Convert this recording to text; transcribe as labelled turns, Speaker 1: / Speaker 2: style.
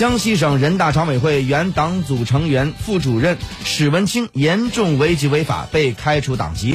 Speaker 1: 江西省人大常委会原党组成员副主任史文清严重违纪违法被开除党籍。